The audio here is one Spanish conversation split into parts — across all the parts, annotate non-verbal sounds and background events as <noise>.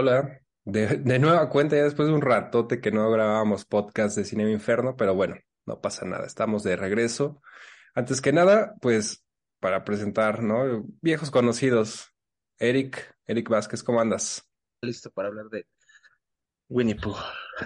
Hola, de, de nueva cuenta, ya después de un ratote que no grabábamos podcast de Cinema Inferno, pero bueno, no pasa nada, estamos de regreso. Antes que nada, pues para presentar, ¿no? Viejos conocidos. Eric, Eric Vázquez, ¿cómo andas? Listo para hablar de Winnie Pooh.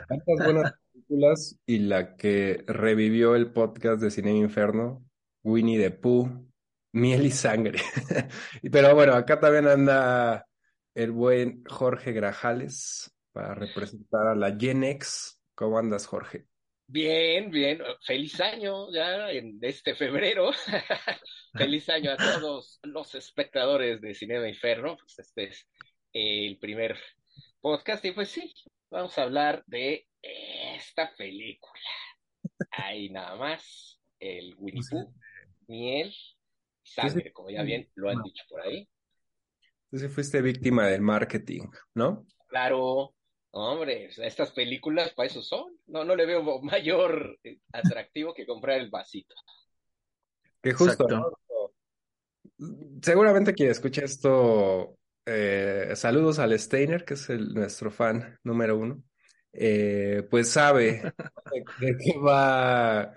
Tantas buenas <laughs> películas y la que revivió el podcast de Cinema Inferno, Winnie the Pooh, Miel y Sangre. <laughs> Pero bueno, acá también anda el buen Jorge Grajales para representar a la Gen X. ¿Cómo andas, Jorge? Bien, bien. Feliz año ya en este febrero. <laughs> Feliz año a todos los espectadores de Cinema Inferno. Pues este es el primer podcast y pues sí, vamos a hablar de esta película. Ahí nada más, el Winnie Pooh, miel, sangre, como ya bien lo han dicho por ahí. Entonces fuiste víctima del marketing, ¿no? Claro, hombre, estas películas para eso son. No, no le veo <laughs> mayor eh, atractivo que comprar el vasito. Que justo, ¿no? Seguramente quien escucha esto, eh, saludos al Steiner, que es el, nuestro fan número uno, eh, pues sabe <laughs> de, de qué va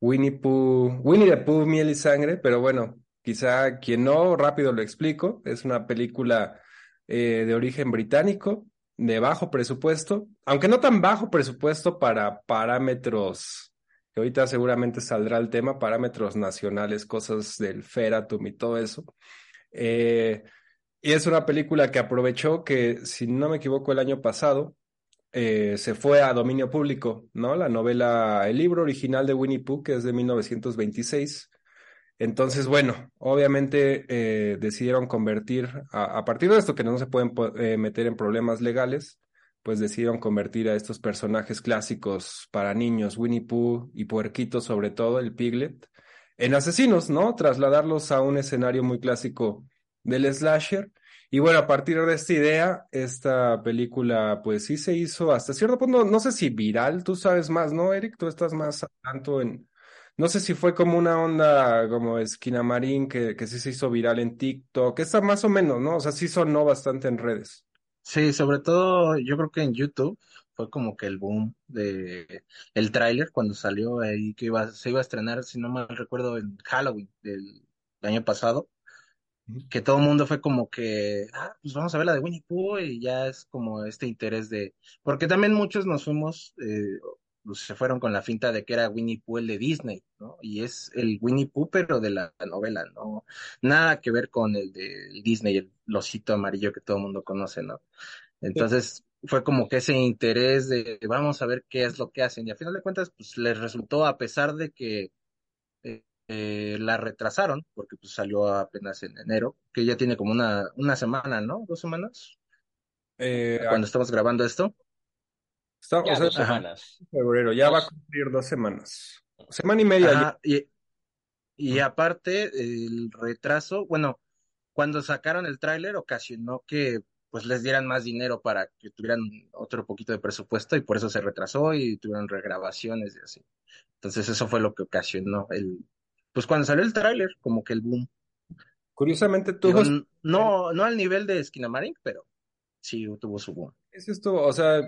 Winnie Pooh, Winnie the Pooh, miel y sangre, pero bueno, Quizá quien no, rápido lo explico. Es una película eh, de origen británico, de bajo presupuesto, aunque no tan bajo presupuesto para parámetros, que ahorita seguramente saldrá el tema, parámetros nacionales, cosas del Feratum y todo eso. Eh, y es una película que aprovechó que, si no me equivoco, el año pasado eh, se fue a dominio público, ¿no? La novela, el libro original de Winnie Pooh, que es de 1926 entonces, bueno, obviamente eh, decidieron convertir, a, a, partir de esto que no se pueden eh, meter en problemas legales, pues decidieron convertir a estos personajes clásicos para niños, Winnie Pooh y Puerquito sobre todo, el Piglet, en asesinos, ¿no? Trasladarlos a un escenario muy clásico del slasher. Y bueno, a partir de esta idea, esta película pues sí se hizo hasta cierto punto, no, sé si viral, tú sabes más, ¿no, Eric? Tú estás más tanto en, no sé si fue como una onda como Esquina Marín, que, que sí se hizo viral en TikTok, está más o menos, ¿no? O sea, sí sonó bastante en redes. Sí, sobre todo yo creo que en YouTube fue como que el boom de el tráiler cuando salió ahí que iba, se iba a estrenar, si no mal recuerdo, en Halloween del año pasado, que todo el mundo fue como que, ah, pues vamos a ver la de Winnie Pooh y ya es como este interés de, porque también muchos nos fuimos, eh, pues, se fueron con la finta de que era Winnie Pooh el de Disney, ¿no? Y es el Winnie Pooh, pero de la novela, ¿no? Nada que ver con el de Disney, el losito amarillo que todo el mundo conoce, ¿no? Entonces fue como que ese interés de vamos a ver qué es lo que hacen. Y a final de cuentas, pues les resultó, a pesar de que eh, eh, la retrasaron, porque pues salió apenas en enero, que ya tiene como una, una semana, ¿no? ¿Dos semanas? Eh, Cuando estamos grabando esto. Está, ya o sea, dos semanas. Febrero, ya Dos. va a cumplir dos semanas. Semana y media. Ajá, y, y aparte, el retraso, bueno, cuando sacaron el tráiler ocasionó que pues les dieran más dinero para que tuvieran otro poquito de presupuesto y por eso se retrasó y tuvieron regrabaciones y así. Entonces eso fue lo que ocasionó el, pues cuando salió el tráiler, como que el boom. Curiosamente Digo, tuvo. no, no al nivel de Skinamarink, pero sí tuvo su boom. Eso estuvo, o sea,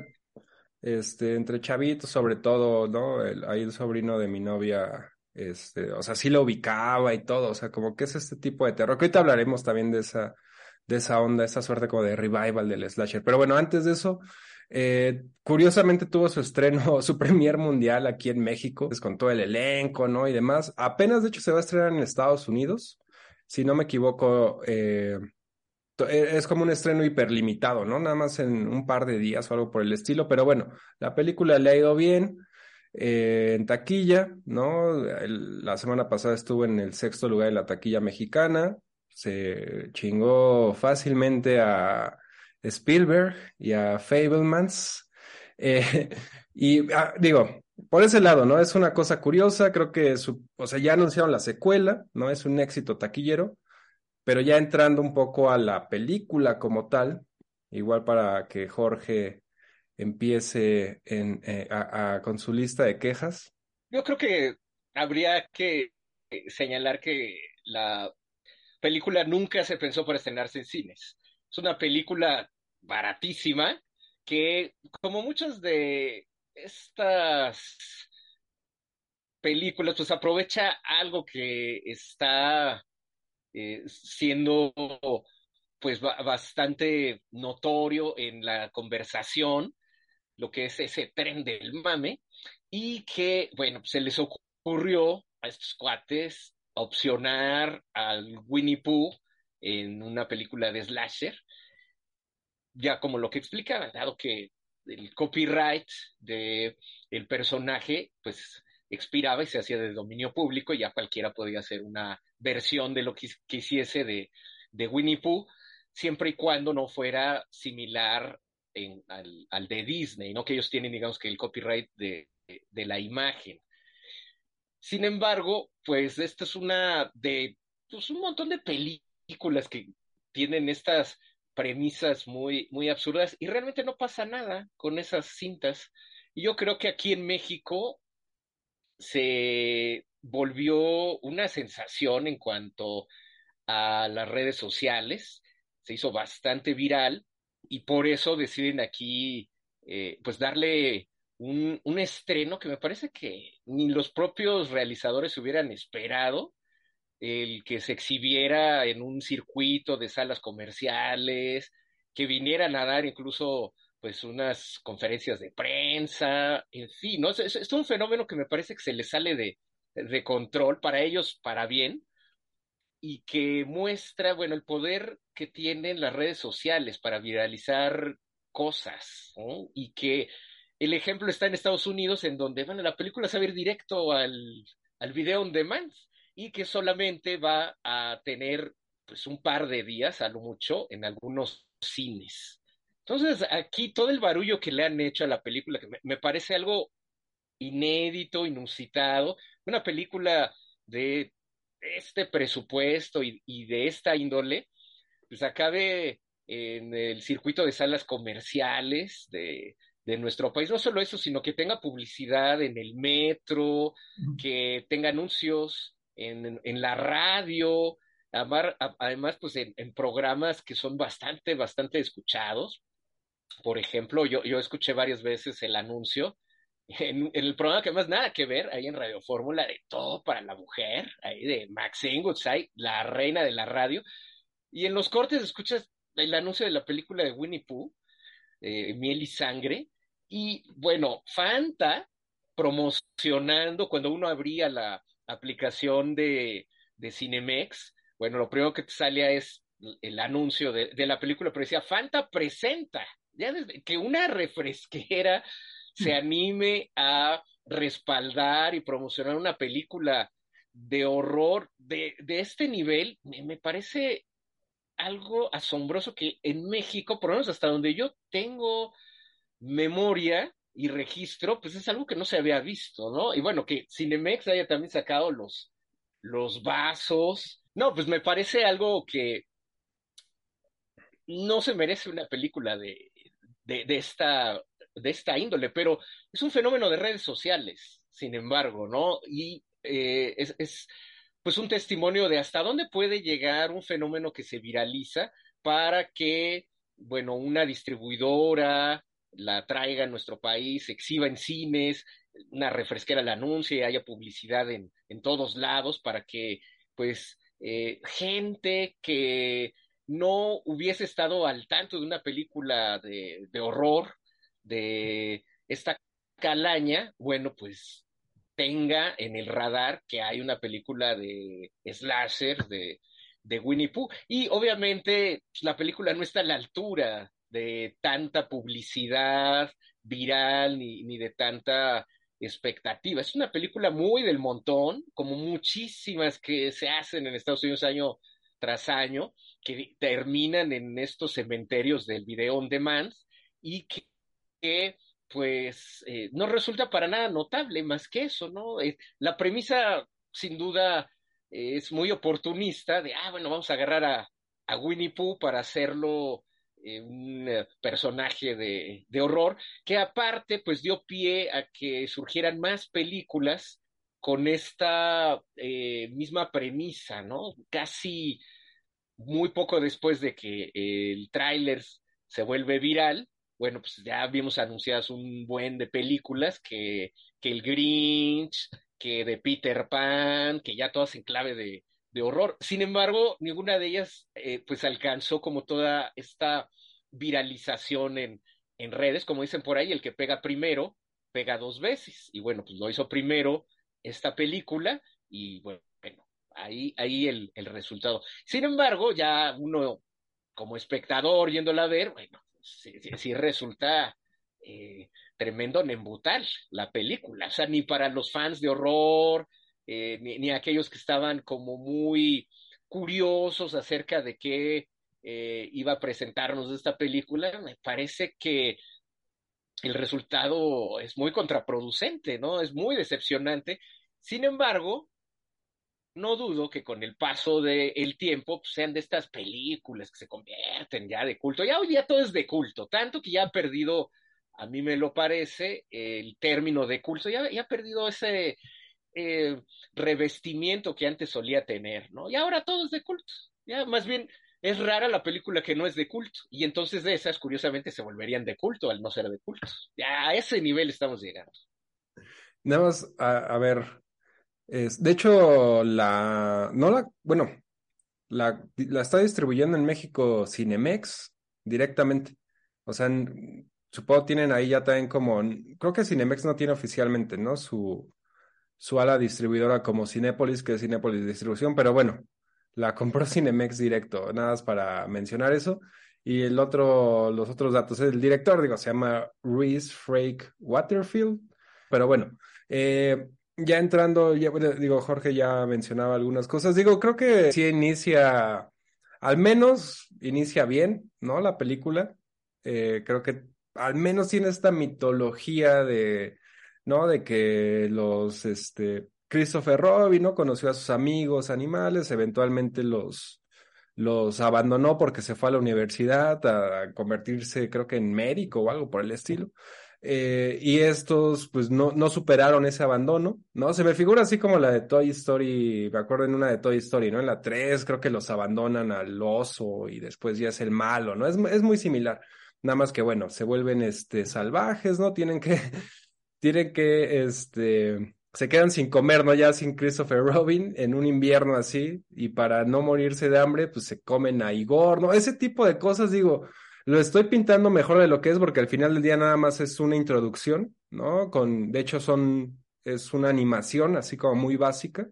este, entre chavitos sobre todo, ¿no? El, ahí el sobrino de mi novia, este, o sea, sí lo ubicaba y todo, o sea, como que es este tipo de terror, que ahorita hablaremos también de esa, de esa onda, esa suerte como de revival del slasher. Pero bueno, antes de eso, eh, curiosamente tuvo su estreno, <laughs> su premier mundial aquí en México, pues con todo el elenco, ¿no? Y demás. Apenas, de hecho, se va a estrenar en Estados Unidos, si no me equivoco, eh, es como un estreno hiperlimitado, ¿no? Nada más en un par de días o algo por el estilo, pero bueno, la película le ha ido bien eh, en taquilla, ¿no? La semana pasada estuvo en el sexto lugar de la taquilla mexicana, se chingó fácilmente a Spielberg y a Fablemans. <laughs> Eh, y ah, digo, por ese lado, ¿no? Es una cosa curiosa, creo que o sea, ya anunciaron la secuela, ¿no? Es un éxito taquillero, pero ya entrando un poco a la película como tal, igual para que Jorge empiece en, eh, a, con su lista de quejas. Yo creo que habría que señalar que la película nunca se pensó para estrenarse en cines. Es una película baratísima, que como muchas de estas películas, pues aprovecha algo que está eh, siendo pues bastante notorio en la conversación, lo que es ese tren del mame, y que, bueno, se les ocurrió a estos cuates opcionar al Winnie Pooh en una película de slasher, ya como lo que explicaba, dado que el copyright de el personaje, pues expiraba y se hacía de dominio público, y ya cualquiera podía hacer una versión de lo que quisiese de, de Winnie Pooh, siempre y cuando no fuera similar al, al, de Disney, ¿no? Que ellos tienen, digamos, que el copyright de, de la imagen. Sin embargo, pues esta es una de pues, un montón de películas que tienen estas premisas muy, muy absurdas y realmente no pasa nada con esas cintas. Y yo creo que aquí en México se volvió una sensación en cuanto a las redes sociales, se hizo bastante viral y por eso deciden aquí eh, pues darle un, un, estreno que me parece que ni los propios realizadores hubieran esperado, el que se exhibiera en un circuito de salas comerciales, que vinieran a dar incluso pues unas conferencias de prensa, en fin, ¿no? Es, es, un fenómeno que me parece que se le sale de, de control para ellos, para bien, y que muestra, bueno, el poder que tienen las redes sociales para viralizar cosas. Y que el ejemplo está en Estados Unidos, en donde, bueno, la película se va a ir directo al, al video on demand y que solamente va a tener pues un par de días, a lo mucho, en algunos cines. Entonces, aquí todo el barullo que le han hecho a la película, que me, me parece algo inédito, inusitado, una película de este presupuesto y, y, de esta índole, pues acabe en el circuito de salas comerciales de, de, nuestro país. No solo eso, sino que tenga publicidad en el metro, que tenga anuncios en, en la radio, además, pues en, en, programas que son bastante, bastante escuchados. Por ejemplo, yo, yo escuché varias veces el anuncio en, el programa que más nada que ver, ahí en Radio Fórmula, de todo para la mujer, ahí de Maxine Goodside, la reina de la radio, y en los cortes escuchas el anuncio de la película de Winnie Pooh, eh, Miel y Sangre, y bueno, Fanta promocionando cuando uno abría la aplicación de, de Cinemex, bueno, lo primero que te salía es el anuncio de, de la película, pero decía, Fanta presenta, ya desde que una refresquera se anime a respaldar y promocionar una película de horror de, de este nivel, me, me, parece algo asombroso que en México, por lo menos hasta donde yo tengo memoria y registro, pues es algo que no se había visto, ¿no? Y bueno, que Cinemex haya también sacado los, los vasos. No, pues me parece algo que no se merece una película de, de, esta de esta índole, pero es un fenómeno de redes sociales, sin embargo, ¿no? Y eh, es, es, pues un testimonio de hasta dónde puede llegar un fenómeno que se viraliza para que, bueno, una distribuidora la traiga a nuestro país, exhiba en cines, una refresquera la anuncie, haya publicidad en, en todos lados para que, pues, eh, gente que no hubiese estado al tanto de una película de, de horror, de esta calaña, bueno, pues tenga en el radar que hay una película de slasher de, de Winnie Pooh. Y obviamente pues, la película no está a la altura de tanta publicidad viral ni, ni de tanta expectativa. Es una película muy del montón, como muchísimas que se hacen en Estados Unidos año tras año, que terminan en estos cementerios del video on demand y que pues eh, no resulta para nada notable más que eso, ¿no? Eh, la premisa, sin duda, eh, es muy oportunista de, ah, bueno, vamos a agarrar a, a Winnie Pooh para hacerlo un personaje de, de, horror, que aparte, pues dio pie a que surgieran más películas con esta misma premisa, ¿no? Casi muy poco después de que el tráiler se vuelve viral, bueno, pues ya vimos anunciadas un buen de películas que, que el Grinch, que de Peter Pan, que ya todas en clave de, de horror. Sin embargo, ninguna de ellas eh, pues alcanzó como toda esta viralización en, en redes, como dicen por ahí, el que pega primero, pega dos veces. Y bueno, pues lo hizo primero esta película y bueno, ahí, ahí el, el resultado. Sin embargo, ya uno como espectador yéndola a ver, bueno, sí, resulta eh, tremendo nembutal la película. O sea, ni para los fans de horror, eh, ni, ni, aquellos que estaban como muy curiosos acerca de qué eh, iba a presentarnos esta película, me parece que el resultado es muy contraproducente, ¿no? Es muy decepcionante. Sin embargo, no dudo que con el paso del tiempo pues, sean de estas películas que se convierten ya de culto. Ya hoy día todo es de culto, tanto que ya ha perdido, a mí me lo parece, el término de culto, ya, ya ha perdido ese eh, revestimiento que antes solía tener, ¿no? Y ahora todo es de culto. Ya más bien es rara la película que no es de culto. Y entonces de esas, curiosamente, se volverían de culto al no ser de culto. A ese nivel estamos llegando. Nada más, a, ver, de hecho, la, no la, bueno, la, la está distribuyendo en México Cinemex directamente. O sea, en, supongo tienen ahí ya también como, creo que Cinemex no tiene oficialmente, ¿no? Su, su ala distribuidora como Cinépolis, que es Cinépolis Distribución, pero bueno, la compró <laughs> Cinemex directo, nada más para mencionar eso. Y el otro, los otros datos, el director, digo, se llama Reese Frake Waterfield, pero bueno, eh, ya entrando, ya, digo, Jorge ya mencionaba algunas cosas, digo, creo que sí inicia, al menos inicia bien, ¿no? La película, eh, creo que al menos tiene esta mitología de ¿no? De que los, este, Christopher Robin, ¿no? Conoció a sus amigos animales, eventualmente los, los abandonó porque se fue a la universidad a convertirse, creo que en médico o algo por el estilo. Eh, y estos, pues, no, no superaron ese abandono, ¿no? Se me figura así como la de Toy Story, me acuerdo en una de Toy Story, ¿no? En la 3 creo que los abandonan al oso y después ya es el malo, ¿no? Es, es muy similar. Nada más que, bueno, se vuelven, este, salvajes, ¿no? Tienen que <laughs> tienen que, este, se quedan sin comer, ¿no? Ya sin Christopher Robin en un invierno así, y para no morirse de hambre, pues se comen a Igor, ¿no? Ese tipo de cosas, digo, lo estoy pintando mejor de lo que es porque al final del día nada más es una introducción, ¿no? Con, de hecho son, es una animación así como muy básica.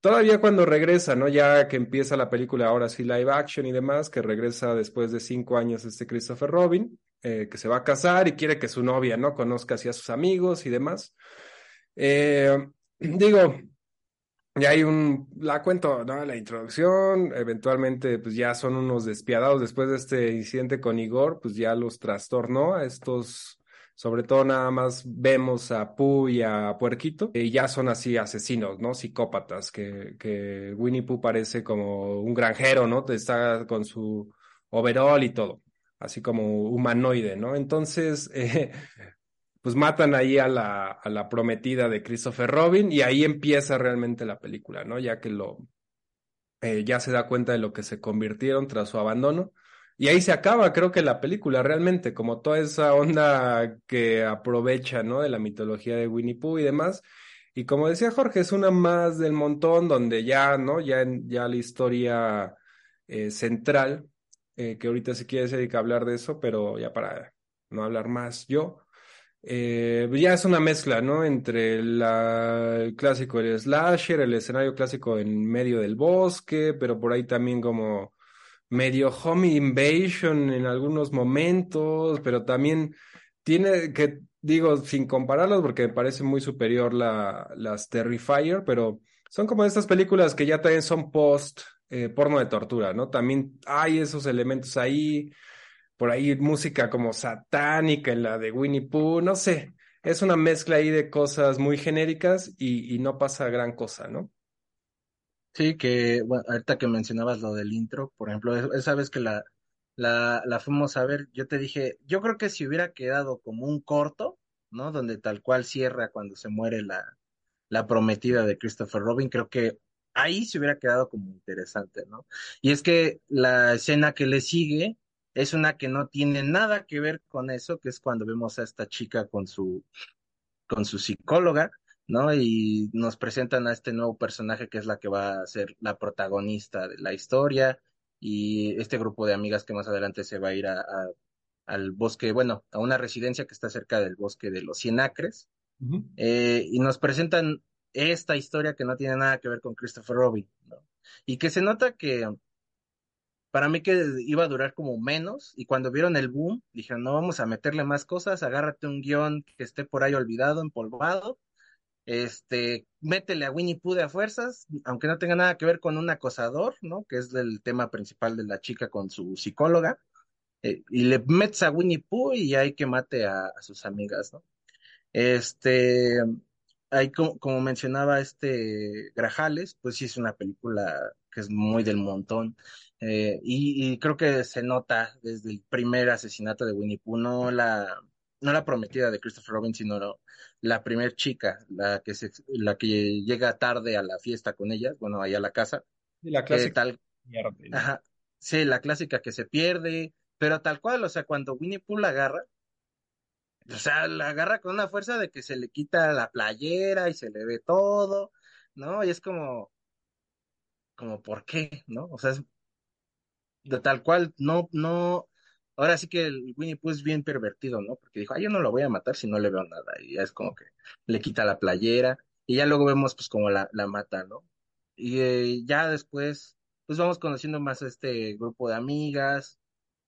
Todavía cuando regresa, ¿no? Ya que empieza la película ahora sí live action y demás, que regresa después de cinco años este Christopher Robin, eh, que se va a casar y quiere que su novia, ¿no? Conozca así a sus amigos y demás. Eh, <clears throat> digo, ya hay un, la cuento, ¿no? La introducción, eventualmente, pues ya son unos despiadados después de este incidente con Igor, pues ya los trastornó a estos, sobre todo nada más vemos a Pooh y a Puerquito, y ya son así asesinos, ¿no? Psicópatas, que, que Winnie Pooh parece como un granjero, ¿no? Está con su overall y todo así como humanoide, ¿no? Entonces, <laughs> eh, pues matan ahí a la, a la prometida de Christopher Robin y ahí empieza realmente la película, ¿no? Ya que lo, eh, ya se da cuenta de lo que se convirtieron tras su abandono. Y ahí se acaba, creo que la película realmente, como toda esa onda que aprovecha, ¿no? De la mitología de Winnie Pooh y demás. Y como decía Jorge, es una más del montón donde ya, ¿no? Ya, ya la historia eh, central eh, que ahorita si quieres dedicar a hablar de eso, pero ya para no hablar más yo. Eh, ya es una mezcla, ¿no? Entre el clásico, el slasher, el escenario clásico en medio del bosque, pero por ahí también como medio home invasion en algunos momentos, pero también tiene que, digo, sin compararlos, porque me parece muy superior la, las Terrifier, pero son como estas películas que ya también son post eh, porno de tortura, ¿no? También hay esos elementos ahí, por ahí música como satánica en la de Winnie Pooh, no sé, es una mezcla ahí de cosas muy genéricas y, no pasa gran cosa, ¿no? Sí, que bueno, ahorita que mencionabas lo del intro, por ejemplo, esa vez que la, la, la fuimos a ver, yo te dije, yo creo que si hubiera quedado como un corto, ¿no? Donde tal cual cierra cuando se muere la, la prometida de Christopher Robin, creo que ahí se hubiera quedado como interesante, ¿no? Y es que la escena que le sigue es una que no tiene nada que ver con eso, que es cuando vemos a esta chica con su, con su psicóloga, ¿no? Y nos presentan a este nuevo personaje que es la que va a ser la protagonista de la historia y este grupo de amigas que más adelante se va a ir a, a- al bosque, bueno, a una residencia que está cerca del bosque de los Cien Acres, eh, y nos presentan esta historia que no tiene nada que ver con Christopher Robin, ¿no? Y que se nota que para mí que iba a durar como menos, y cuando vieron el boom, dijeron, no vamos a meterle más cosas, agárrate un guion que esté por ahí olvidado, empolvado, este, métele a Winnie Pooh de a fuerzas, aunque no tenga nada que ver con un acosador, ¿no? Que es el tema principal de la chica con su psicóloga, eh, y le metes a Winnie Pooh y hay que mate a, sus amigas, ¿no? Este, hay como, como mencionaba este Grajales, pues sí es una película que es muy del montón. Eh, y, y creo que se nota desde el primer asesinato de Winnie Pooh, no la, no la prometida de Christopher Robin, sino lo- la primer chica, la que se, la que llega tarde a la fiesta con ellas, bueno, ahí a la casa, Y la que clásica tal, pierde, ¿no? ajá, sí, la clásica que se pierde, pero tal cual, o sea, cuando Winnie Pooh la agarra, o sea, la agarra con una fuerza de que se le quita la playera y se le ve todo, ¿no? Y es como, como, ¿por qué? ¿No? O sea, es de tal cual, no, no, ahora sí que el Winnie Pooh es bien pervertido, ¿no? Porque dijo, ah, yo no lo voy a matar si no le veo nada. Y ya es como que le quita la playera y ya luego vemos pues como la, la mata, ¿no? Y eh, ya después, pues vamos conociendo más a este grupo de amigas,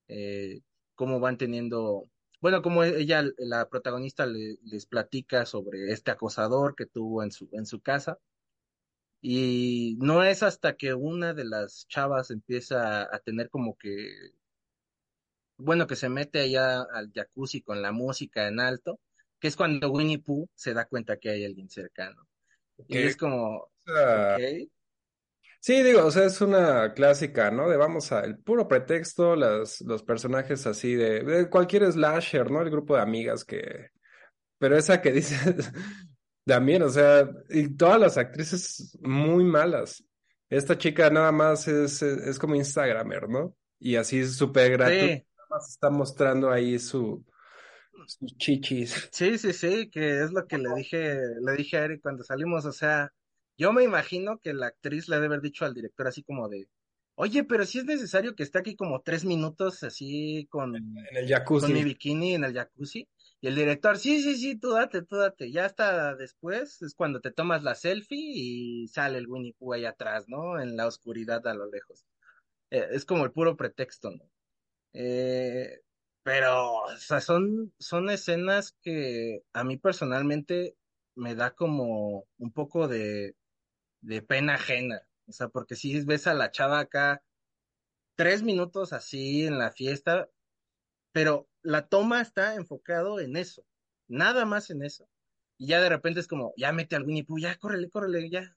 eh, cómo van teniendo, bueno, como ella, la protagonista le- les platica sobre este acosador que tuvo en su, en su casa. Y no es hasta que una de las chavas empieza a tener como que, bueno, que se mete allá al jacuzzi con la música en alto, que es cuando Winnie Pooh se da cuenta que hay alguien cercano. Y es como, Sí, digo, o sea, es una clásica, ¿no? De vamos a, el puro pretexto, las, los personajes así de, de cualquier slasher, ¿no? El grupo de amigas que, pero esa que dices <laughs> también, o sea, y todas las actrices muy malas. Esta chica nada más es, es, es como Instagramer, ¿no? Y así es súper gratuito, sí, nada más está mostrando ahí su, sus chichis. sí, sí, sí, que es lo que le dije, le dije a Eric cuando salimos, o sea, yo me imagino que la actriz le debe haber dicho al director así como de, oye, pero si es necesario que esté aquí como tres minutos así con, En el con mi jacuzzi. bikini en el jacuzzi. El director, sí, sí, sí, tú date, tú date. Ya hasta después es cuando te tomas la selfie y sale el Winnie Pooh ahí atrás, ¿no? En la oscuridad a lo lejos. Eh, es como el puro pretexto, ¿no? Eh, pero, o sea, son, son escenas que a mí personalmente me da como un poco de, de pena ajena. O sea, porque si ves a la chava acá tres minutos así en la fiesta, pero la toma está enfocado en eso, nada más en eso. Y ya de repente es como, ya mete al Winnie Pooh, ya córrele, córrele, ya.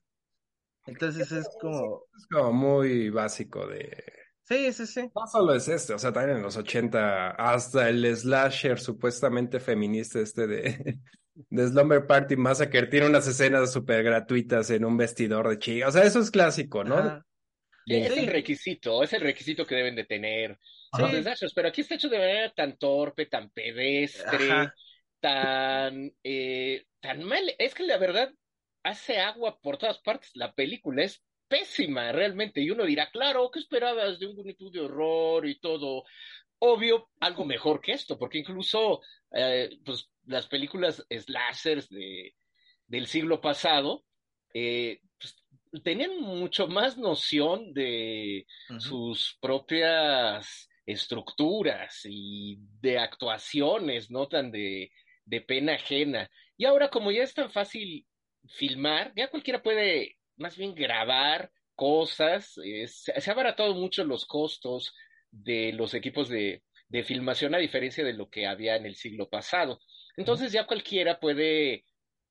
Entonces es como, Es como muy básico de... sí, sí, sí. No solo es este, o sea, también en los 80, hasta el slasher supuestamente feminista este de, <laughs> de Slumber Party Massacre tiene unas escenas súper gratuitas en un vestidor de chica. O sea, eso es clásico, ¿no? Ajá. Es el requisito, es el requisito que deben de tener los slashers, pero aquí está hecho de manera tan torpe, tan pedestre, Ajá. tan, eh, tan mal. Es que la verdad hace agua por todas partes. La película es pésima realmente. Y uno dirá, claro, ¿qué esperabas de un Pooh de horror y todo? Obvio, algo mejor que esto, porque incluso eh, pues, las películas slashers de, del siglo pasado eh, pues, tenían mucho más noción de sus propias estructuras y de actuaciones, no tan de, de pena ajena. Y ahora, como ya es tan fácil filmar, ya cualquiera puede más bien grabar cosas, eh, se, se ha abaratado mucho los costos de los equipos de, de filmación a diferencia de lo que había en el siglo pasado. Entonces ya cualquiera puede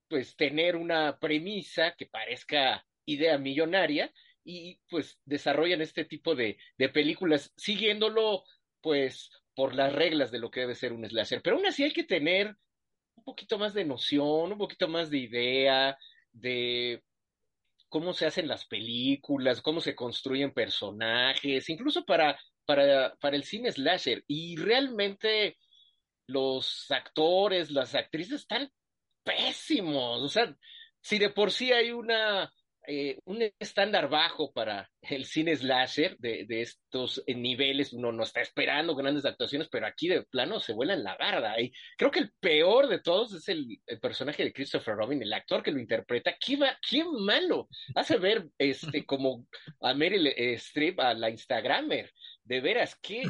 pues tener una premisa que parezca idea millonaria y pues desarrollan este tipo de, de películas siguiéndolo pues por las reglas de lo que debe ser un slasher. Pero aún así hay que tener un poquito más de noción, un poquito más de idea, de cómo se hacen las películas, cómo se construyen personajes, incluso para para, para el cine slasher. Y realmente los actores, las actrices están pésimos. O sea, si de por sí hay una eh, un estándar bajo para el cine slasher de, de, estos niveles. Uno no está esperando grandes actuaciones, pero aquí de plano se vuelan la barda. Y creo que el peor de todos es el, personaje de Christopher Robin, el actor que lo interpreta. ¡Qué, qué malo! Hace ver este, como a Meryl Streep, a la Instagramer. De veras, qué.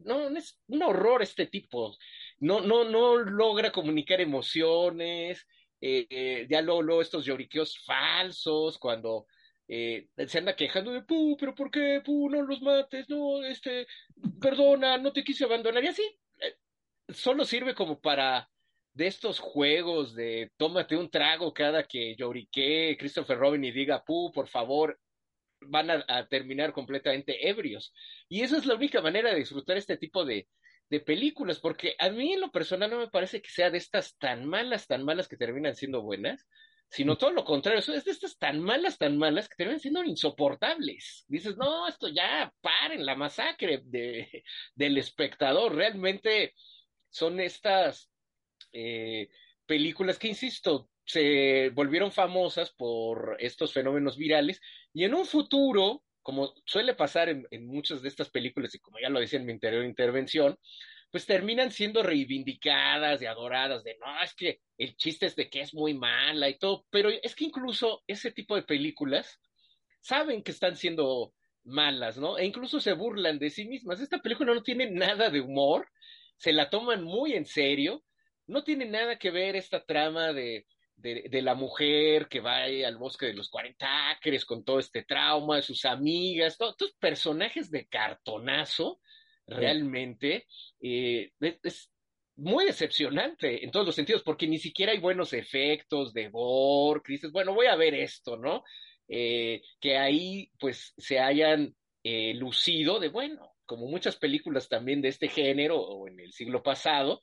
No, es un horror este tipo. No, no, no logra comunicar emociones eh, eh, ya luego, estos lloriqueos falsos, cuando eh, se anda quejando de, Pu, pero ¿por qué, Pu, no los mates? No, este, perdona, no te quise abandonar. Y así, eh, solo sirve como para de estos juegos de tómate un trago cada que lloriquee Christopher Robin y diga, Pu, por favor, van a, terminar completamente ebrios. Y esa es la única manera de disfrutar este tipo de, de películas, porque a mí en lo personal no me parece que sea de estas tan malas, tan malas que terminan siendo buenas, sino todo lo contrario, es de estas tan malas, tan malas que terminan siendo insoportables. Dices, no, esto ya, paren la masacre de, <laughs> del espectador, realmente son estas eh, películas que, insisto, se volvieron famosas por estos fenómenos virales y en un futuro como suele pasar en, muchas de estas películas, y como ya lo decía en mi anterior intervención, pues terminan siendo reivindicadas y adoradas de, no, es que el chiste es de que es muy mala y todo, pero es que incluso ese tipo de películas saben que están siendo malas, ¿no? E incluso se burlan de sí mismas. Esta película no tiene nada de humor, se la toman muy en serio, no tiene nada que ver esta trama de de, de, la mujer que va al bosque de los 40 acres con todo este trauma, de sus amigas, todos estos personajes de cartonazo, realmente, eh, es muy decepcionante en todos los sentidos, porque ni siquiera hay buenos efectos de gore, que dices, bueno, voy a ver esto, ¿no? Eh, que ahí pues se hayan eh, lucido de, bueno, como muchas películas también de este género o en el siglo pasado,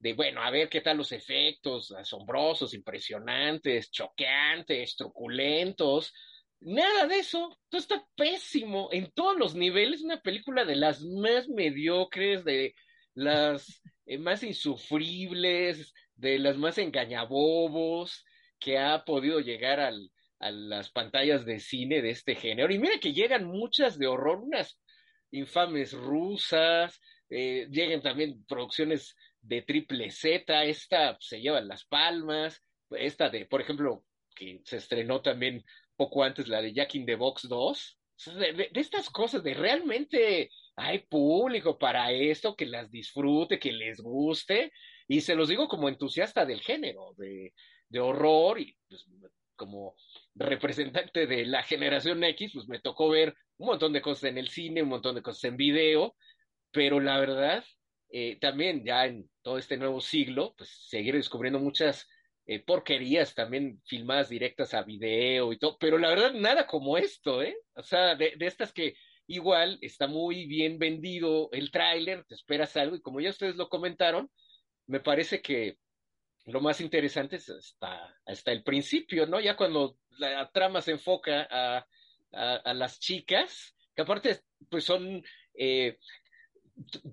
de, bueno, a ver qué tal los efectos asombrosos, impresionantes, choqueantes, truculentos. Nada de eso. Todo está pésimo en todos los niveles. Una película de las más mediocres, de las eh, más insufribles, de las más engañabobos que ha podido llegar al, a las pantallas de cine de este género. Y mira que llegan muchas de horror, unas infames rusas, eh, llegan también producciones de triple Z, esta se lleva las palmas, esta de, por ejemplo, que se estrenó también poco antes, la de Jack in the Box 2, de, estas cosas, de realmente hay público para esto, que las disfrute, que les guste, y se los digo como entusiasta del género, de, de horror, y pues como representante de la generación X, pues me tocó ver un montón de cosas en el cine, un montón de cosas en video, pero la verdad, eh, también ya en todo este nuevo siglo, pues seguir descubriendo muchas eh, porquerías también filmadas directas a video y todo, pero la verdad nada como esto, ¿eh? O sea, de, de estas que igual está muy bien vendido el tráiler, te esperas algo y como ya ustedes lo comentaron, me parece que lo más interesante es hasta, hasta el principio, ¿no? Ya cuando la trama se enfoca a, a, a las chicas, que aparte pues son eh,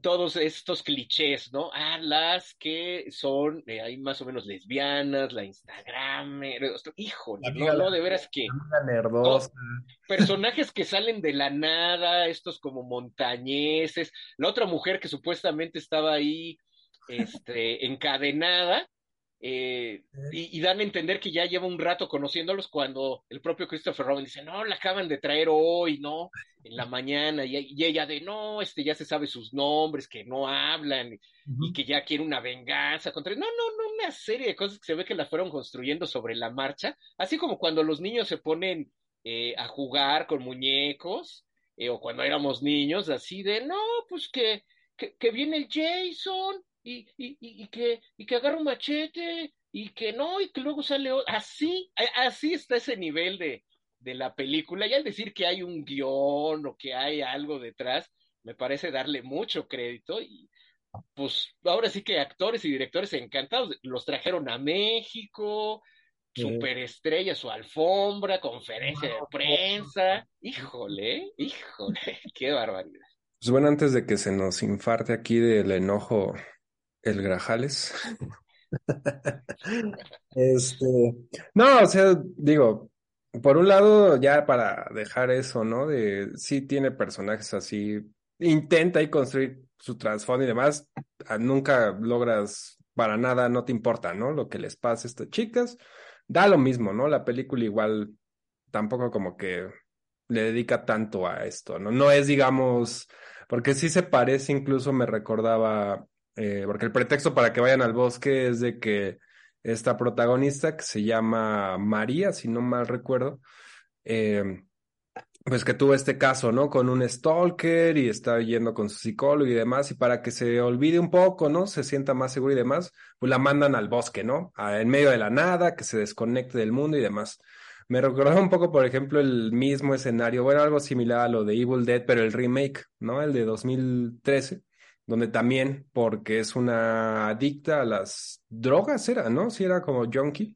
todos estos clichés, ¿no? Ah, las que son eh, ahí más o menos lesbianas, la Instagram, híjole, no, no, de veras que no, personajes que salen de la nada, estos como montañeses, la otra mujer que supuestamente estaba ahí este, encadenada, eh, y, y, dan a entender que ya lleva un rato conociéndolos cuando el propio Christopher Robin dice, no, la acaban de traer hoy, ¿no? En la mañana, y, y ella de, no, este ya se sabe sus nombres, que no hablan, uh -huh. y que ya quiere una venganza contra... No, no, no, una serie de cosas que se ve que la fueron construyendo sobre la marcha, así como cuando los niños se ponen eh, a jugar con muñecos, eh, o cuando éramos niños, así de, no, pues que, que, que viene el Jason, y, y, y, que, y que agarra un machete y que no, y que luego sale así, así está ese nivel de, de la película. Y al decir que hay un guion o que hay algo detrás, me parece darle mucho crédito y pues ahora sí que actores y directores encantados los trajeron a México, superestrella, su alfombra, conferencia de prensa. <laughs> Híjole, híjole, <laughs> qué barbaridad. Pues bueno, antes de que se nos infarte aquí del enojo el Grajales. <laughs> Este, no, o sea, digo, por un lado, ya para dejar eso, ¿no? De sí tiene personajes así, intenta y construir su trasfondo y demás, nunca logras para nada, no te importa, ¿no? Lo que les pasa a estas chicas, da lo mismo, ¿no? La película igual tampoco como que le dedica tanto a esto, ¿no? No es, digamos, porque sí se parece, incluso me recordaba, eh, porque el pretexto para que vayan al bosque es de que esta protagonista, que se llama María, si no mal recuerdo, eh, pues que tuvo este caso, ¿no? Con un stalker y está yendo con su psicólogo y demás, y para que se olvide un poco, ¿no? Se sienta más seguro y demás, pues la mandan al bosque, ¿no? en medio de la nada, que se desconecte del mundo y demás. Me recordaba un poco, por ejemplo, el mismo escenario, bueno, algo similar a lo de Evil Dead, pero el remake, ¿no? El de 2013, donde también, porque es una adicta a las drogas, era, ¿no? Si era como junkie.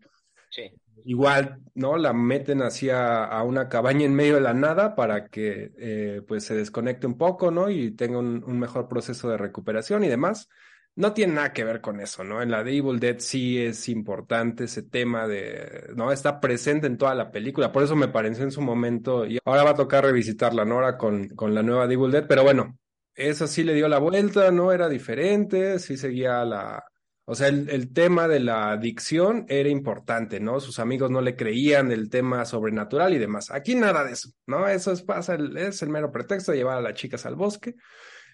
Sí. Igual, ¿no? La meten hacia a una cabaña en medio de la nada para que eh, pues se desconecte un poco, ¿no? Y tenga un, un mejor proceso de recuperación y demás no tiene nada que ver con eso, ¿no? En la de Evil Dead sí es importante ese tema de, ¿no? Está presente en toda la película, por eso me pareció en su momento, y ahora va a tocar revisitarla, ¿no? Ahora con, con la nueva de Evil Dead, pero bueno, eso sí le dio la vuelta, ¿no? Era diferente, sí seguía la... O sea, el, el tema de la adicción era importante, ¿no? Sus amigos no le creían el tema sobrenatural y demás. Aquí nada de eso, ¿no? Eso es, pasa, es el mero pretexto de llevar a las chicas al bosque.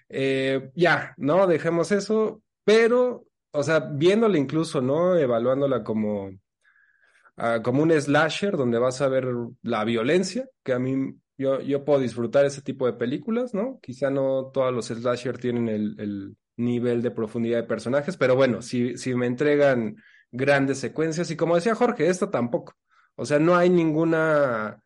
Eh, ya, ¿no? Dejemos eso pero, o sea, viéndola incluso, ¿no? Evaluándola como, uh, como un slasher donde vas a ver la violencia, que a mí yo, yo puedo disfrutar ese tipo de películas, ¿no? Quizá no todos los slasher tienen el, el nivel de profundidad de personajes, pero bueno, si, si me entregan grandes secuencias, y como decía Jorge, esta tampoco. O sea, no hay ninguna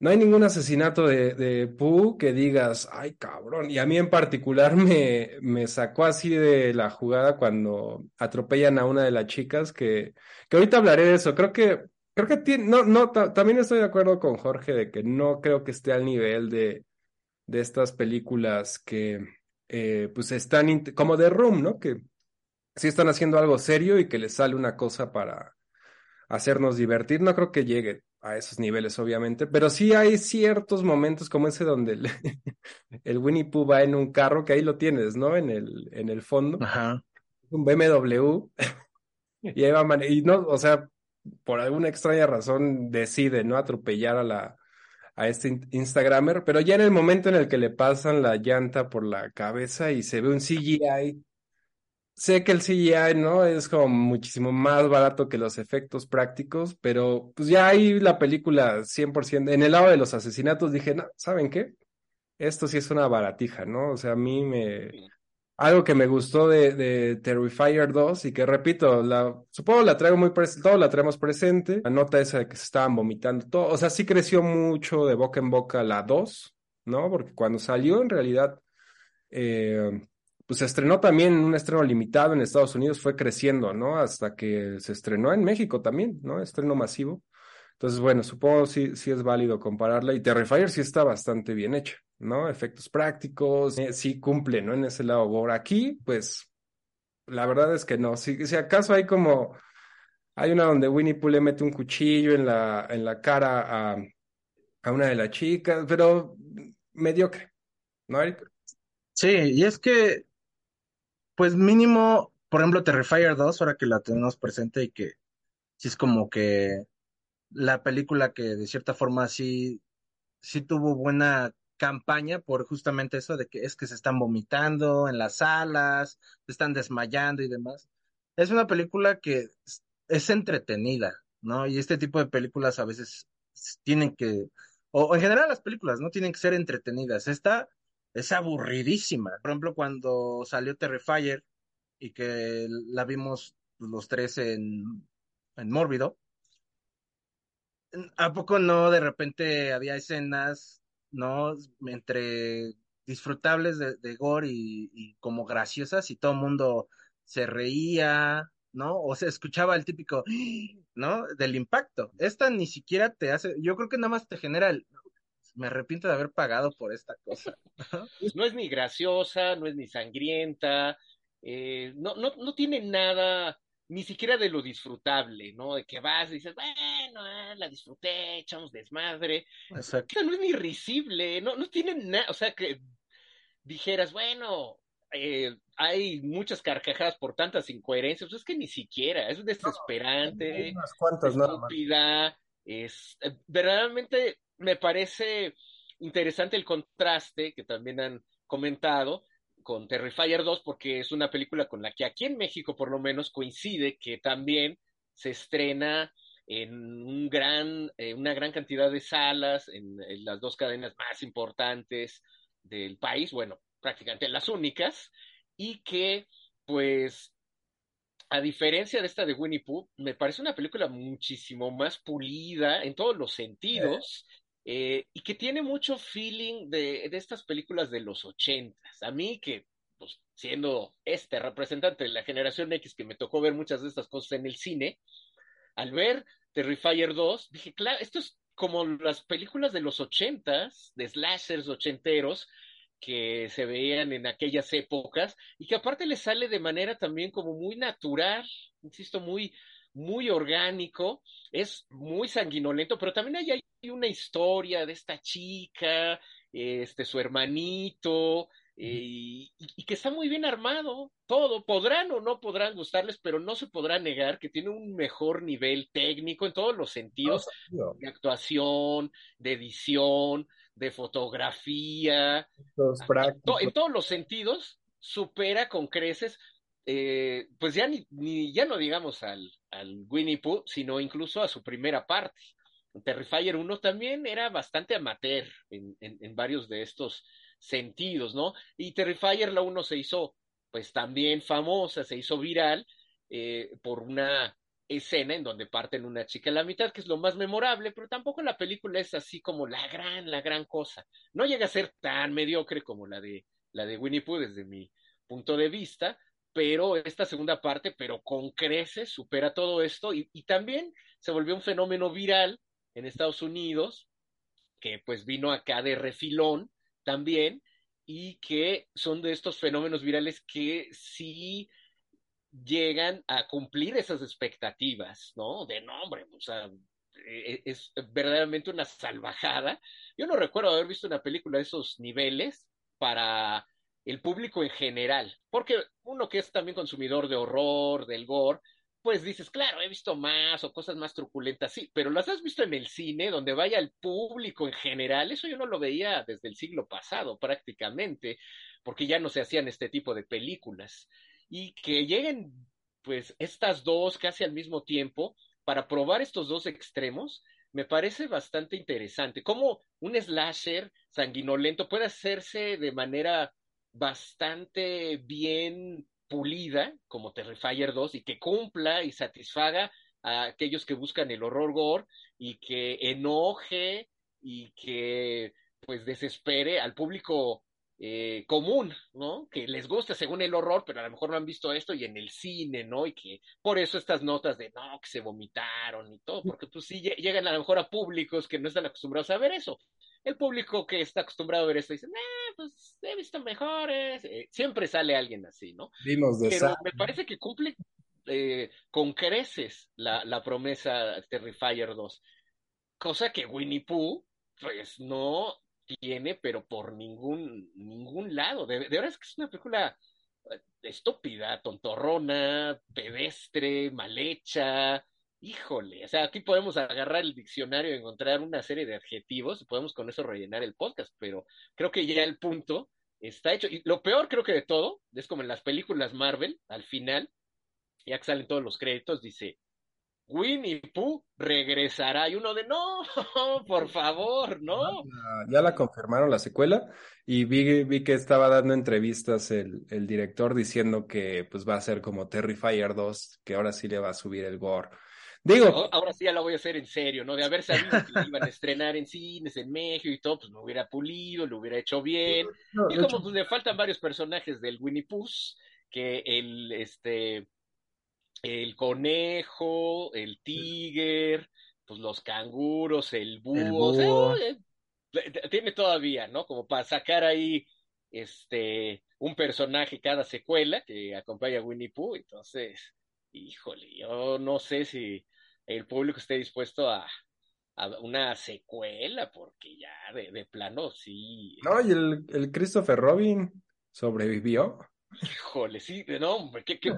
no hay ningún asesinato de, de Pooh que digas, ay cabrón. Y a mí en particular <laughs> me, me sacó así de la jugada cuando atropellan a una de las chicas, que, que ahorita hablaré de eso. Creo que, creo que tiene, no, no, también estoy de acuerdo con Jorge de que no creo que esté al nivel de, de estas películas que eh, pues están como de Room, ¿no? Que sí están haciendo algo serio y que les sale una cosa para hacernos divertir. No creo que llegue a esos niveles, obviamente, pero sí hay ciertos momentos como ese donde el, <laughs> el, Winnie Pooh va en un carro, que ahí lo tienes, ¿no? En el, en el fondo. Ajá. Un BMW. <laughs> y ahí va, y no, o sea, por alguna extraña razón decide, ¿no? Atropellar a la, a este Instagramer, pero ya en el momento en el que le pasan la llanta por la cabeza y se ve un CGI sé que el CGI, ¿no? Es como muchísimo más barato que los efectos prácticos, pero pues ya ahí la película 100%, en el lado de los asesinatos dije, no, ¿saben qué? Esto sí es una baratija, ¿no? O sea, a mí me... Algo que me gustó de, Terrifier 2 y que repito, la, supongo la traigo muy presente, todo la traemos presente, la nota esa de que se estaban vomitando, todo, o sea, sí creció mucho de boca en boca la 2, ¿no? Porque cuando salió en realidad... Eh, pues se estrenó también un estreno limitado en Estados Unidos, fue creciendo, ¿no? Hasta que se estrenó en México también, ¿no? Estreno masivo. Entonces, bueno, supongo sí, sí es válido compararla. Y Terrifier sí está bastante bien hecha, ¿no? Efectos prácticos, eh, sí cumple, ¿no? En ese lado. Por aquí, pues, la verdad es que no. Si, acaso hay como, hay una donde Winnie Pooh le mete un cuchillo en la, en la cara a, a una de las chicas, pero mediocre, ¿no, Sí, y es que pues mínimo, por ejemplo, Terrifier 2, ahora que la tenemos presente y que sí es como que la película que de cierta forma sí, sí tuvo buena campaña por justamente eso de que es que se están vomitando en las salas, se están desmayando y demás. Es una película que es entretenida, ¿no? Y este tipo de películas a veces tienen que, o en general las películas, ¿no? Tienen que ser entretenidas. Esta es aburridísima. Por ejemplo, cuando salió Terrifier y que la vimos los tres en, en Mórbido, ¿a poco no de repente había escenas, no? Entre disfrutables de, gore y, y, como graciosas y todo el mundo se reía, ¿no? O se escuchaba el típico, ¿no? Del impacto. Esta ni siquiera te hace, yo creo que nada más te genera el, me arrepiento de haber pagado por esta cosa. no <laughs> es ni graciosa, no es ni sangrienta, eh, no, no, no tiene nada, ni siquiera de lo disfrutable, ¿no? De que vas y dices, bueno, ah, la disfruté, echamos desmadre. Exacto. no es ni risible, no, no tiene nada, o sea, que dijeras, bueno, eh, hay muchas carcajadas por tantas incoherencias, pues es que ni siquiera, es desesperante, unas cuantas, estúpida, es, eh, verdaderamente me parece interesante el contraste que también han comentado con Terrifier 2 porque es una película con la que aquí en México por lo menos coincide que también se estrena en un gran, eh, una gran cantidad de salas en, las dos cadenas más importantes del país, bueno, prácticamente las únicas, y que pues a diferencia de esta de Winnie Pooh, me parece una película muchísimo más pulida en todos los sentidos. Eh, y que tiene mucho feeling de, de, estas películas de los ochentas. A mí que, pues, siendo este representante de la generación X que me tocó ver muchas de estas cosas en el cine, al ver Terrifier 2, dije, claro, esto es como las películas de los ochentas, de slashers ochenteros, que se veían en aquellas épocas y que aparte le sale de manera también como muy natural, insisto, muy, muy orgánico, es muy sanguinolento, pero también hay, hay una historia de esta chica, este, su hermanito, eh, y, que está muy bien armado, todo, podrán o no podrán gustarles, pero no se podrá negar que tiene un mejor nivel técnico en todos los sentidos, de actuación, de edición, de fotografía, en todos los sentidos, supera con creces, eh, pues ya ni, ya no digamos al, al Winnie Pooh, sino incluso a su primera parte. Terrifier 1 también era bastante amateur en, en, varios de estos sentidos, ¿no? Y Terrifier la 1 se hizo, pues también famosa, se hizo viral eh, por una escena en donde parten una chica a la mitad, que es lo más memorable, pero tampoco la película es así como la gran, la gran cosa. No llega a ser tan mediocre como la de, la de Winnie Pooh desde mi punto de vista, pero esta segunda parte, pero con creces, supera todo esto y, y también se volvió un fenómeno viral en Estados Unidos, que pues vino acá de refilón también, y que son de estos fenómenos virales que sí llegan a cumplir esas expectativas, ¿no? De nombre, o sea, e, e, es verdaderamente una salvajada. Yo no recuerdo haber visto una película de esos niveles para el público en general, porque uno que es también consumidor de horror, del gore, pues dices, claro, he visto más o cosas más truculentas, sí, pero las has visto en el cine, donde vaya el público en general, eso yo no lo veía desde el siglo pasado prácticamente, porque ya no se hacían este tipo de películas y que lleguen pues estas dos casi al mismo tiempo para probar estos dos extremos, me parece bastante interesante. Cómo un slasher sanguinolento puede hacerse de manera bastante bien pulida, como Terrifier 2, y que cumpla y satisfaga a aquellos que buscan el horror gore y que enoje y que pues desespere al público eh, común, ¿no? Que les gusta según el horror, pero a lo mejor no han visto esto y en el cine, ¿no? Y que por eso estas notas de no, que se vomitaron y todo, porque pues sí llegan a lo mejor a públicos que no están acostumbrados a ver eso. El público que está acostumbrado a ver esto dice, eh, pues he visto mejores. Eh, siempre sale alguien así, ¿no? Vimos de Pero me parece que cumple eh, con creces la, la promesa Terrifier 2. Cosa que Winnie Pooh, pues no, tiene, pero por ningún, ningún lado. De, verdad es que es una película eh, estúpida, tontorrona, pedestre, mal hecha. Híjole, o sea, aquí podemos agarrar el diccionario y encontrar una serie de adjetivos y podemos con eso rellenar el podcast, pero creo que ya el punto está hecho. Y lo peor creo que de todo es como en las películas Marvel, al final, ya que salen todos los créditos, dice, Winnie Pooh regresará. Y uno de, no, <laughs> por favor, no. Ya, la confirmaron la secuela y vi, vi que estaba dando entrevistas el, director diciendo que pues va a ser como Terrifier 2, que ahora sí le va a subir el gore. Digo. ahora sí ya lo voy a hacer en serio, ¿no? De haber sabido que iban a estrenar en cines en México y todo, pues me hubiera pulido, lo hubiera hecho bien. <laughs> y como pues le faltan varios personajes del Winnie Pooh, que el, este, el conejo, el tigre, pues los canguros, el búho. tiene todavía, ¿no? Como para sacar ahí este un personaje cada secuela que acompaña a Winnie Pooh, entonces, híjole, yo no sé si el público esté dispuesto a, a una secuela, porque ya de, de plano sí. No, y el, el Christopher Robin sobrevivió. Híjole, sí, no, hombre, que, <laughs> que...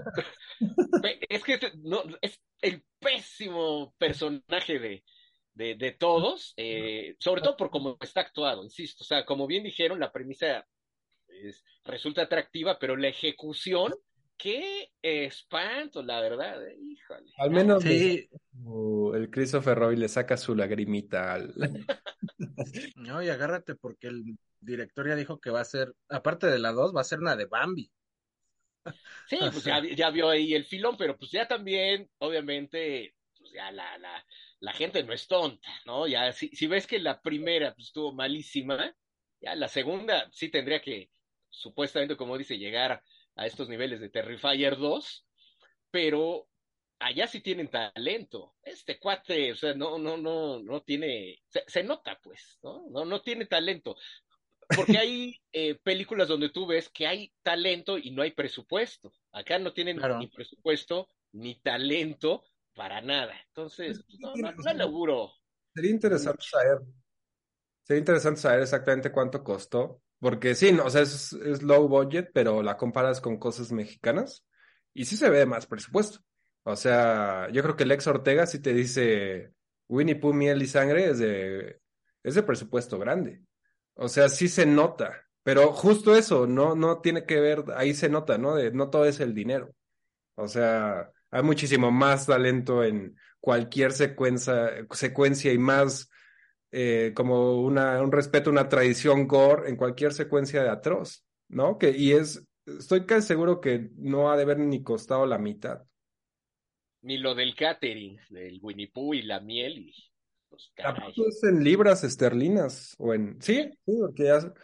es que no, es el pésimo personaje de, de, de todos, eh, sobre todo por cómo está actuado, insisto, o sea, como bien dijeron, la premisa es, resulta atractiva, pero la ejecución, qué espanto, la verdad, eh, híjole. Al menos Sí, el Christopher Robin le saca su lagrimita al... <laughs> no, y agárrate porque el director ya dijo que va a ser, aparte de la 2, va a ser una de Bambi. <laughs> Sí, pues ya, <laughs> ya vio ahí el filón, pero pues ya también, obviamente, pues ya la, la, la gente no es tonta, ¿no? Ya si, si ves que la primera pues, estuvo malísima, ya la segunda sí tendría que, supuestamente, como dice, llegar a estos niveles de Terrifier 2, pero allá sí tienen talento. Este cuate, o sea, no, no, no, no tiene, se, se nota, pues, ¿no? No, no tiene talento. Porque hay <laughs> eh, películas donde tú ves que hay talento y no hay presupuesto. Acá no tienen claro. ni presupuesto ni talento para nada. Entonces, no, no, no laburo. Sería interesante saber. Sería interesante saber exactamente cuánto costó. Porque sí, o sea, es, es low budget, pero la comparas con cosas mexicanas y sí se ve más presupuesto. O sea, yo creo que Lex Ortega sí te dice Winnie Pooh, miel y sangre es de, es de presupuesto grande. O sea, sí se nota, pero justo eso, no, no tiene que ver, ahí se nota, ¿no? De, no todo es el dinero. O sea, hay muchísimo más talento en cualquier secuencia, secuencia y más eh, como una, un respeto, una tradición gore en cualquier secuencia de atroz, ¿no? Que, y es, estoy casi seguro que no ha de haber ni costado la mitad. Ni lo del catering, del Winnie Pooh y la miel y pues caray. es en libras esterlinas o en... Sí, sí, porque ya... Está...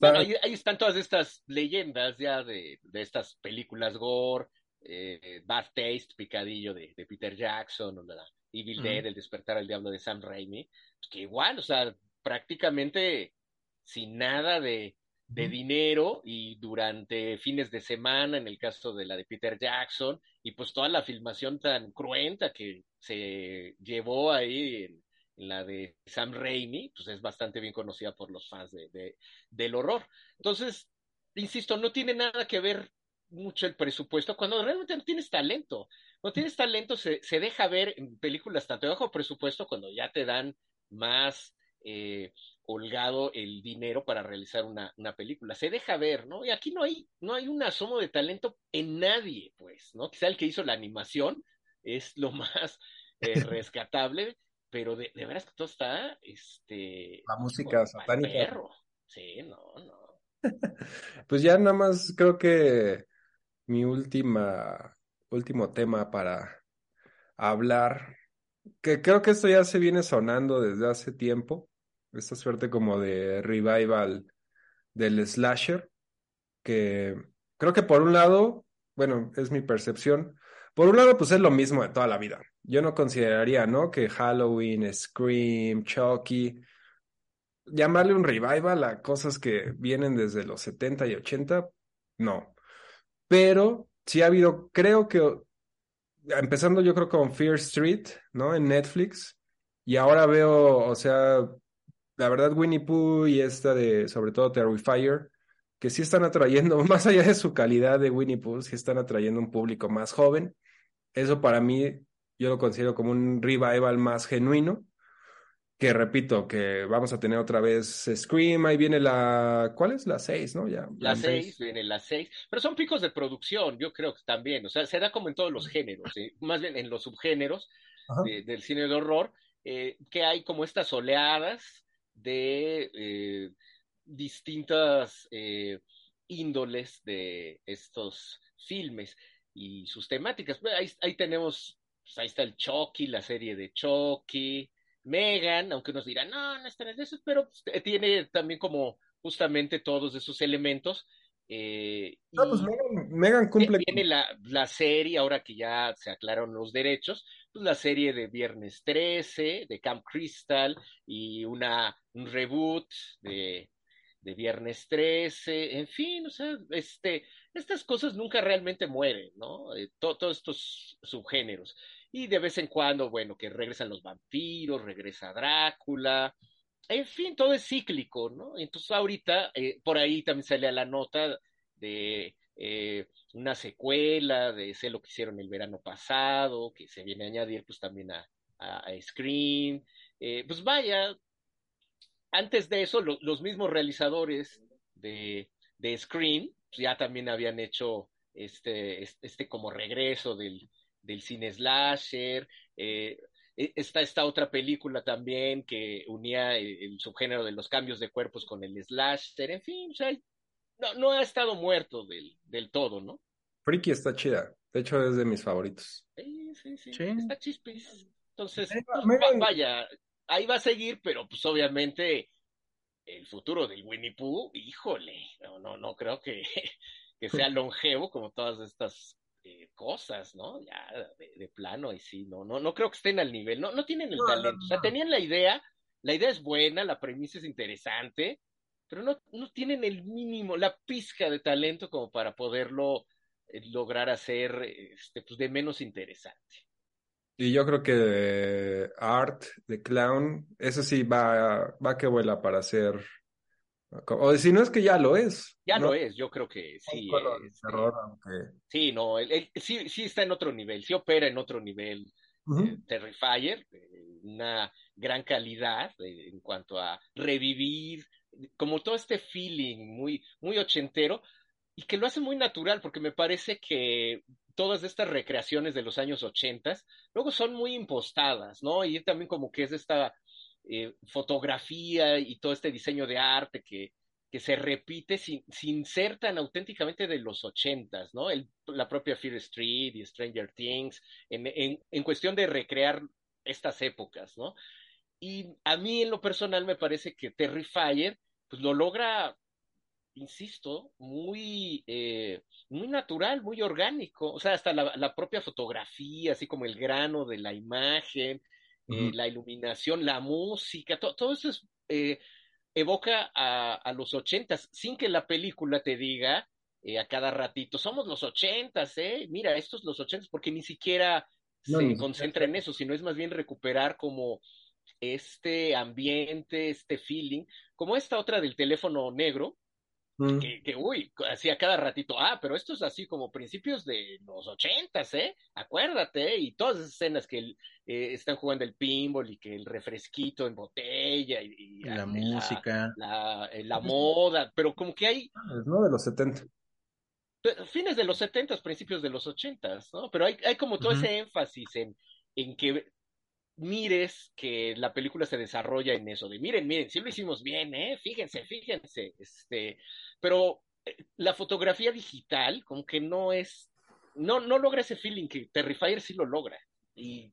Bueno, ahí, ahí, están todas estas leyendas ya de, de estas películas gore, eh, Bad Taste, Picadillo de, de Peter Jackson, o la Evil. Dead, El despertar al diablo de Sam Raimi, pues que igual, o sea, prácticamente sin nada de, de dinero y durante fines de semana, en el caso de la de Peter Jackson, y pues toda la filmación tan cruenta que se llevó ahí en, en la de Sam Raimi, pues es bastante bien conocida por los fans de, de, del horror. Entonces, insisto, no tiene nada que ver mucho el presupuesto cuando realmente no tienes talento. Cuando tienes talento se, se deja ver en películas tanto de bajo presupuesto cuando ya te dan más eh, holgado el dinero para realizar una, una, película. Se deja ver, ¿no? Y aquí no hay, no hay un asomo de talento en nadie, pues, ¿no? Quizá el que hizo la animación es lo <laughs> más eh, rescatable, pero de, de, veras que todo está, este... La música satánica. Perro. Sí, no, no. <laughs> pues ya nada más creo que mi última, último tema para hablar, que creo que esto ya se viene sonando desde hace tiempo, esta suerte como de revival del slasher, que creo que por un lado, bueno, es mi percepción, por un lado pues es lo mismo de toda la vida. Yo no consideraría, ¿no? Que Halloween, Scream, Chucky, llamarle un revival a cosas que vienen desde los 70 y 80, no. Pero sí ha habido, creo que, empezando yo creo con Fear Street, ¿no? En Netflix, y ahora veo, o sea, la verdad Winnie Pooh y esta de, sobre todo Terrifier, que sí están atrayendo, <laughs> más allá de su calidad de Winnie Pooh, sí están atrayendo un público más joven. Eso para mí, yo lo considero como un revival más genuino que repito, que vamos a tener otra vez Scream, ahí viene la, ¿cuál es? La 6, ¿no? Ya. La 6, viene la 6, pero son picos de producción, yo creo que también, o sea, se da como en todos los géneros, más bien en los subgéneros de, del cine de horror, eh, que hay como estas oleadas de eh, distintas eh, índoles de estos filmes y sus temáticas. Ahí, ahí tenemos, pues ahí está el Chucky, la serie de Chucky, Megan, aunque nos dirán, no, no están en eso, pero tiene también como justamente todos esos elementos Eh, No, pues Megan, Megan cumple. viene la, la serie, ahora que ya se aclararon los derechos, pues la serie de Viernes 13, de Camp Crystal, y una, un reboot de, de Viernes 13, en fin, o sea, este, estas cosas nunca realmente mueren, ¿no? Eh, to- todos estos subgéneros. Y de vez en cuando, bueno, que regresan los vampiros, regresa Drácula, en fin, todo es cíclico, ¿no? Entonces ahorita, eh, por ahí también sale a la nota de eh, una secuela de Sé lo que hicieron el verano pasado, que se viene a añadir pues también a, a, a Scream. Eh, pues vaya, antes de eso, lo, los mismos realizadores de, de Scream pues ya también habían hecho este, este, este como regreso del, del cine slasher. Eh, está esta otra película también que unía el, el, subgénero de los cambios de cuerpos con el slasher, en fin, o sea, no, no ha estado muerto del, del todo, ¿no? Freaky está chida. De hecho, es de mis favoritos. Sí, sí, sí. Sí. Está chispis. Entonces, pues, va- vaya, ahí va a seguir, pero pues obviamente el futuro del Winnie Pooh, híjole, no, no, no creo que, <laughs> que sea longevo como todas estas eh, cosas, ¿no? Ya de, de plano, y sí, no, no, no creo que estén al nivel, no, no tienen el No, no, talento, o sea, tenían la idea, la idea es buena, la premisa es interesante, pero no, no tienen el mínimo, la pizca de talento como para poderlo eh, lograr hacer este, pues, de menos interesante. Y yo creo que de Art, de Clown, eso sí va, va que vuela para ser. O si no es que ya lo es. Ya ¿no? lo es, yo creo que sí. Este, terror, aunque- sí, no, él, él sí, sí está en otro nivel, sí opera en otro nivel. Eh, Terrifier, eh, una gran calidad eh, en cuanto a revivir, como todo este feeling muy, muy ochentero, y que lo hace muy natural, porque me parece que todas estas recreaciones de los años ochentas luego son muy impostadas, ¿no? Y también como que es esta eh, fotografía y todo este diseño de arte que, que se repite sin, sin ser tan auténticamente de los ochentas, ¿no? El, la propia Fear Street y Stranger Things, en, en, en cuestión de recrear estas épocas, ¿no? Y a mí en lo personal me parece que Terrifier pues lo logra, insisto, muy, eh, muy natural, muy orgánico, o sea, hasta la, la propia fotografía, así como el grano de la imagen, eh, la iluminación, la música, to- todo eso es, eh, evoca a, a los ochentas, sin que la película te diga eh, a cada ratito, somos los ochentas, ¿eh? Mira, estos los ochentas, porque ni siquiera No, se concentra en eso, sino es más bien recuperar como este ambiente, este feeling, como esta otra del teléfono negro, Mm. que, que uy, hacía cada ratito, ah, pero esto es así como principios de los ochentas, ¿eh? Acuérdate, ¿eh? y todas esas escenas que el, eh, están jugando el pinball y que el refresquito en botella y, y La ah, música. la, eh, la moda, pero como que hay ¿no? De los 70. eh, fines de los setentas, principios de los ochentas, ¿no? Pero hay, hay como todo ese énfasis en, en que mires que la película se desarrolla en eso, de miren, miren, sí lo hicimos bien, ¿eh? Fíjense, fíjense, este, pero eh, la fotografía digital como que no es, no, no logra ese feeling que Terrifier sí lo logra. Y,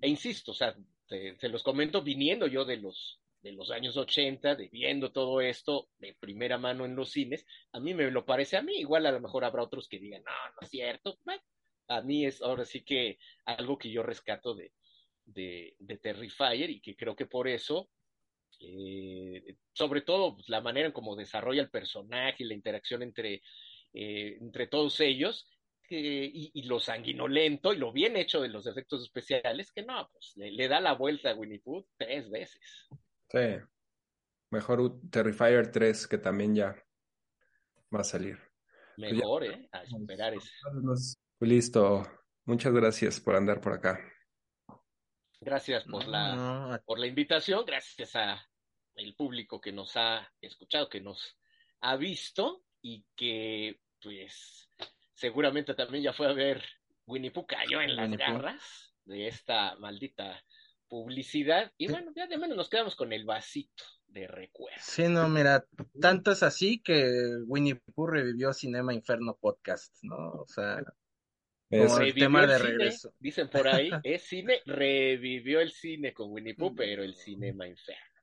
e insisto, o sea, te, te los comento viniendo yo de los, de los años 80, de viendo todo esto de primera mano en los cines, a mí me lo parece a mí, igual a lo mejor habrá otros que digan, no, no es cierto, bueno, a mí es ahora sí que algo que yo rescato de, de, de Terrifier y que creo que por eso, eh, sobre todo pues, la manera en cómo desarrolla el personaje y la interacción entre, eh, entre todos ellos, y, y lo sanguinolento y lo bien hecho de los efectos especiales, que no, pues le, le da la vuelta a Winnie Pooh tres veces. Sí. Mejor Terrifier 3, que también ya va a salir. Pues ya- Mejor, ¿eh? A esperar ese. Pues Listo. Muchas gracias por andar por acá. Gracias por No, la, no, por la invitación, gracias a el público que nos ha escuchado, que nos ha visto y que pues seguramente también ya fue a ver Winnie Pooh cayó en las Winnie Pooh. garras de esta maldita publicidad y bueno, ya de menos nos quedamos con el vasito de recuerdo. Sí, no, mira, tanto es así que Winnie Pooh revivió Cinema Inferno Podcast, ¿no? O sea, Como el tema el de cine, regreso. dicen por ahí, <laughs> es cine, revivió el cine con Winnie Pooh, pero el cinema inferno.